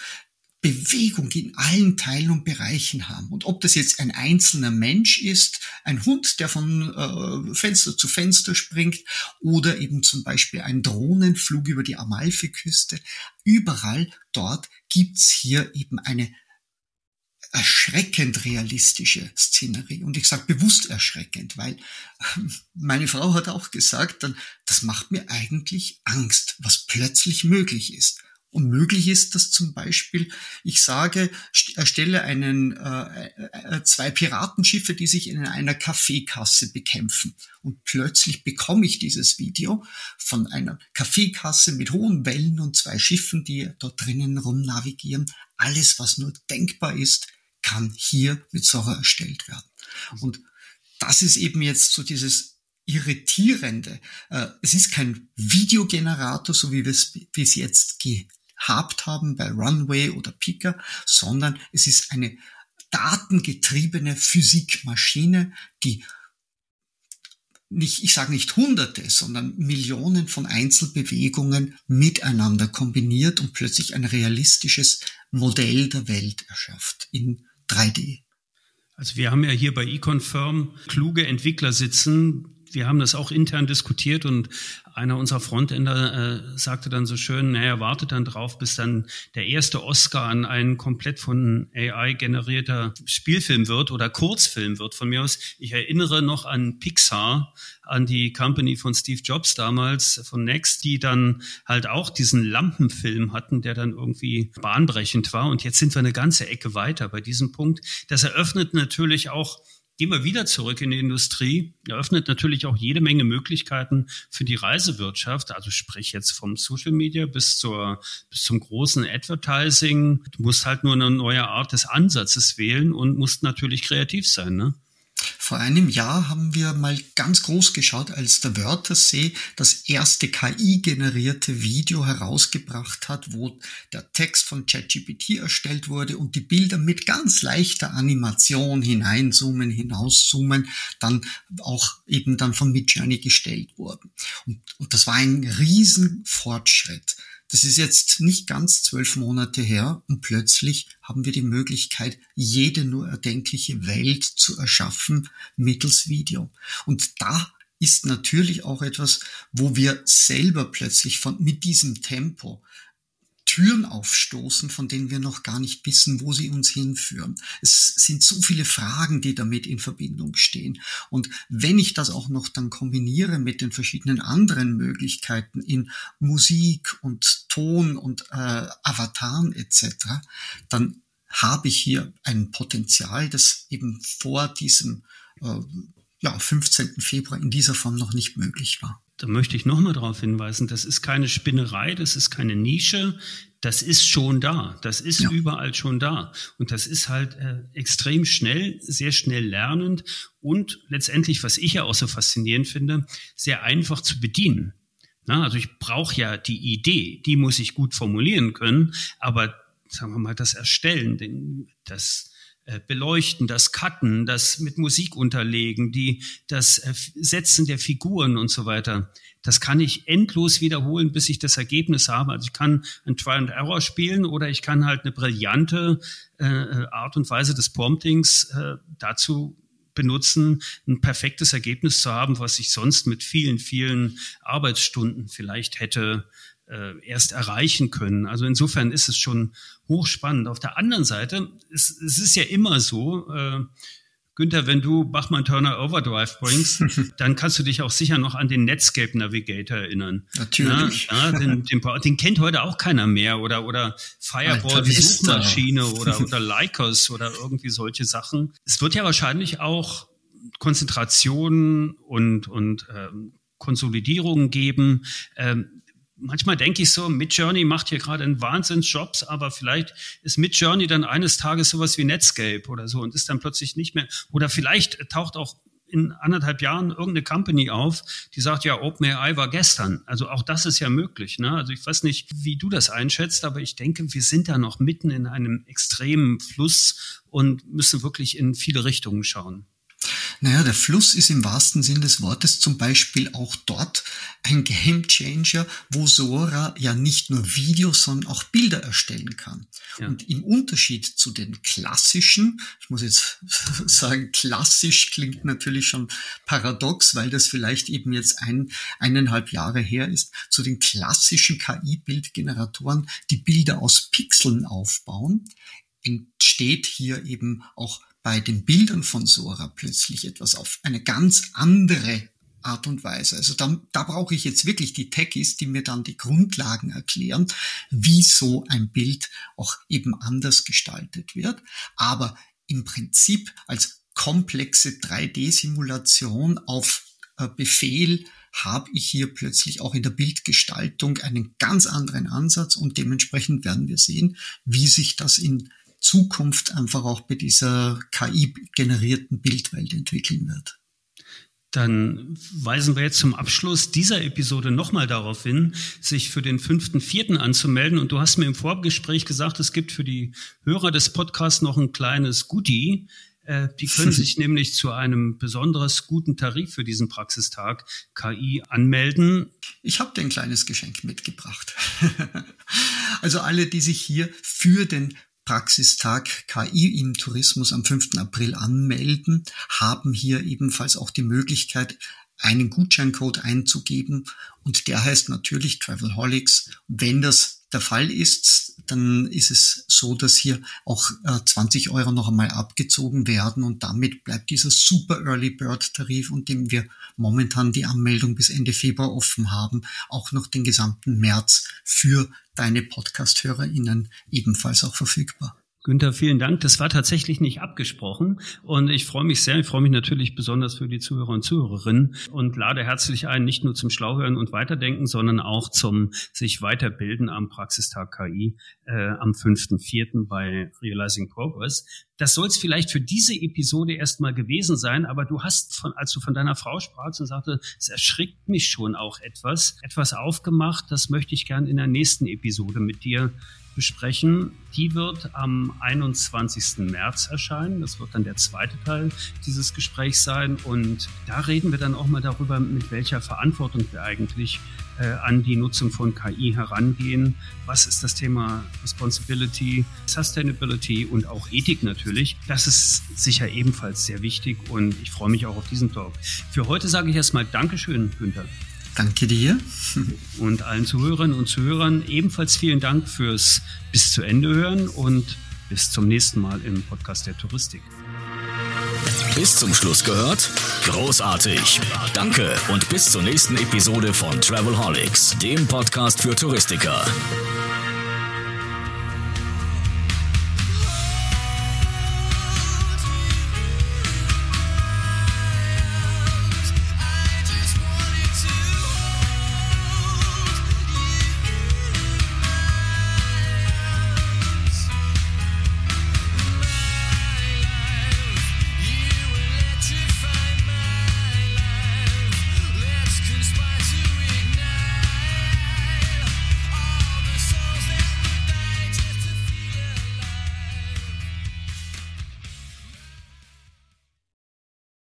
C: Bewegung in allen Teilen und Bereichen haben. Und ob das jetzt ein einzelner Mensch ist, ein Hund, der von äh, Fenster zu Fenster springt, oder eben zum Beispiel ein Drohnenflug über die Amalfiküste, überall dort gibt's hier eben eine erschreckend realistische Szenerie. Und ich sage bewusst erschreckend, weil meine Frau hat auch gesagt, dann, das macht mir eigentlich Angst, was plötzlich möglich ist. Und möglich ist das zum Beispiel, ich sage, erstelle einen, äh, äh, zwei Piratenschiffe, die sich in einer Kaffeekasse bekämpfen. Und plötzlich bekomme ich dieses Video von einer Kaffeekasse mit hohen Wellen und zwei Schiffen, die dort drinnen rumnavigieren. Alles, was nur denkbar ist, kann hier mit Sora erstellt werden. Und das ist eben jetzt so dieses Irritierende. Äh, es ist kein Videogenerator, so wie wir es bis jetzt gehabt haben bei Runway oder Pika, sondern es ist eine datengetriebene Physikmaschine, die nicht, ich sage nicht Hunderte, sondern Millionen von Einzelbewegungen miteinander kombiniert und plötzlich ein realistisches Modell der Welt erschafft in 3D.
A: Also wir haben ja hier bei eConfirm kluge Entwickler sitzen. Wir haben das auch intern diskutiert und einer unserer Frontender äh, sagte dann so schön, naja, wartet dann drauf, bis dann der erste Oscar an ein komplett von AI generierter Spielfilm wird oder Kurzfilm wird von mir aus. Ich erinnere noch an Pixar, an die Company von Steve Jobs damals, von Next, die dann halt auch diesen Lampenfilm hatten, der dann irgendwie bahnbrechend war. Und jetzt sind wir eine ganze Ecke weiter bei diesem Punkt. Das eröffnet natürlich auch gehen wir wieder zurück in die Industrie, eröffnet natürlich auch jede Menge Möglichkeiten für die Reisewirtschaft, also sprich jetzt vom Social Media bis zur, bis zum großen Advertising. Du musst halt nur eine neue Art des Ansatzes wählen und musst natürlich kreativ sein, ne?
C: Vor einem Jahr haben wir mal ganz groß geschaut, als der Wörtersee das erste KI-generierte Video herausgebracht hat, wo der Text von ChatGPT erstellt wurde und die Bilder mit ganz leichter Animation hineinzoomen, hinauszoomen, dann auch eben dann von Midjourney gestellt wurden. Und, und das war ein Riesenfortschritt. Das ist jetzt nicht ganz zwölf Monate her und plötzlich haben wir die Möglichkeit, jede nur erdenkliche Welt zu erschaffen mittels Video. Und da ist natürlich auch etwas, wo wir selber plötzlich von, mit diesem Tempo Türen aufstoßen, von denen wir noch gar nicht wissen, wo sie uns hinführen. Es sind so viele Fragen, die damit in Verbindung stehen. Und wenn ich das auch noch dann kombiniere mit den verschiedenen anderen Möglichkeiten in Musik und Ton und äh, Avataren etc., dann habe ich hier ein Potenzial, das eben vor diesem äh, ja, 15. Februar in dieser Form noch nicht möglich war
A: da möchte ich nochmal darauf hinweisen, das ist keine Spinnerei, das ist keine Nische, das ist schon da, das ist ja. überall schon da. Und das ist halt äh, extrem schnell, sehr schnell lernend und letztendlich, was ich ja auch so faszinierend finde, sehr einfach zu bedienen. Na, also ich brauche ja die Idee, die muss ich gut formulieren können, aber sagen wir mal, das Erstellen, das beleuchten, das Cutten, das mit Musik unterlegen, die, das äh, Setzen der Figuren und so weiter. Das kann ich endlos wiederholen, bis ich das Ergebnis habe. Also ich kann ein Try and Error spielen oder ich kann halt eine brillante äh, Art und Weise des Promptings äh, dazu benutzen, ein perfektes Ergebnis zu haben, was ich sonst mit vielen, vielen Arbeitsstunden vielleicht hätte äh, erst erreichen können. Also insofern ist es schon hochspannend. Auf der anderen Seite, es, es ist ja immer so, äh, Günther, wenn du Bachmann Turner Overdrive bringst, [LAUGHS] dann kannst du dich auch sicher noch an den Netscape Navigator erinnern.
C: Natürlich.
A: Ja, den, den, den, kennt heute auch keiner mehr oder, oder Fireball die Suchmaschine oder, [LAUGHS] oder Lycos oder irgendwie solche Sachen. Es wird ja wahrscheinlich auch Konzentration und, und ähm, Konsolidierung geben. Ähm, manchmal denke ich so, Midjourney macht hier gerade einen Wahnsinnsjobs, aber vielleicht ist Midjourney dann eines Tages sowas wie Netscape oder so und ist dann plötzlich nicht mehr, oder vielleicht taucht auch in anderthalb Jahren irgendeine Company auf, die sagt, ja, OpenAI war gestern. Also auch das ist ja möglich. Ne? Also ich weiß nicht, wie du das einschätzt, aber ich denke, wir sind da noch mitten in einem extremen Fluss und müssen wirklich in viele Richtungen schauen.
C: Naja, der Fluss ist im wahrsten Sinn des Wortes zum Beispiel auch dort ein Gamechanger, wo Sora ja nicht nur Videos, sondern auch Bilder erstellen kann. Ja. Und im Unterschied zu den klassischen, ich muss jetzt [LAUGHS] sagen, klassisch klingt natürlich schon paradox, weil das vielleicht eben jetzt ein, eineinhalb Jahre her ist, zu den klassischen KI-Bildgeneratoren, die Bilder aus Pixeln aufbauen, entsteht hier eben auch bei den Bildern von Sora plötzlich etwas auf eine ganz andere Art und Weise. Also da, da brauche ich jetzt wirklich die Techies, die mir dann die Grundlagen erklären, wie so ein Bild auch eben anders gestaltet wird. Aber im Prinzip als komplexe 3D-Simulation auf äh, Befehl habe ich hier plötzlich auch in der Bildgestaltung einen ganz anderen Ansatz und dementsprechend werden wir sehen, wie sich das in Zukunft einfach auch bei dieser KI-generierten Bildwelt entwickeln wird.
A: Dann weisen wir jetzt zum Abschluss dieser Episode nochmal darauf hin, sich für den fünften Vierten anzumelden. Und du hast mir im Vorgespräch gesagt, es gibt für die Hörer des Podcasts noch ein kleines Goodie. Äh, die können [LAUGHS] sich nämlich zu einem besonders guten Tarif für diesen Praxistag KI anmelden.
C: Ich habe dir ein kleines Geschenk mitgebracht. [LAUGHS] also alle, die sich hier für den Praxistag KI im Tourismus am 5. April anmelden, haben hier ebenfalls auch die Möglichkeit, einen Gutscheincode einzugeben und der heißt natürlich Travelholics. Wenn das der Fall ist, dann ist es so, dass hier auch äh, 20 Euro noch einmal abgezogen werden und damit bleibt dieser super Early Bird Tarif, und dem wir momentan die Anmeldung bis Ende Februar offen haben, auch noch den gesamten März für deine Podcast-HörerInnen ebenfalls auch verfügbar.
A: Günther, vielen Dank. Das war tatsächlich nicht abgesprochen und ich freue mich sehr. Ich freue mich natürlich besonders für die Zuhörer und Zuhörerinnen und lade herzlich ein, nicht nur zum Schlauhören und Weiterdenken, sondern auch zum sich weiterbilden am Praxistag KI äh, am 5.4. bei Realizing Progress. Das soll es vielleicht für diese Episode erstmal gewesen sein, aber du hast, von, als du von deiner Frau sprachst und sagte, es erschrickt mich schon auch etwas, etwas aufgemacht, das möchte ich gern in der nächsten Episode mit dir besprechen. Die wird am 21. März erscheinen. Das wird dann der zweite Teil dieses Gesprächs sein. Und da reden wir dann auch mal darüber, mit welcher Verantwortung wir eigentlich äh, an die Nutzung von KI herangehen. Was ist das Thema Responsibility, Sustainability und auch Ethik natürlich? Das ist sicher ebenfalls sehr wichtig und ich freue mich auch auf diesen Talk. Für heute sage ich erstmal Dankeschön, Günther.
C: Danke dir.
A: Und allen Zuhörerinnen und Zuhörern ebenfalls vielen Dank fürs bis zu Ende hören und bis zum nächsten Mal im Podcast der Touristik.
B: Bis zum Schluss gehört? Großartig. Danke und bis zur nächsten Episode von Travelholics, dem Podcast für Touristiker.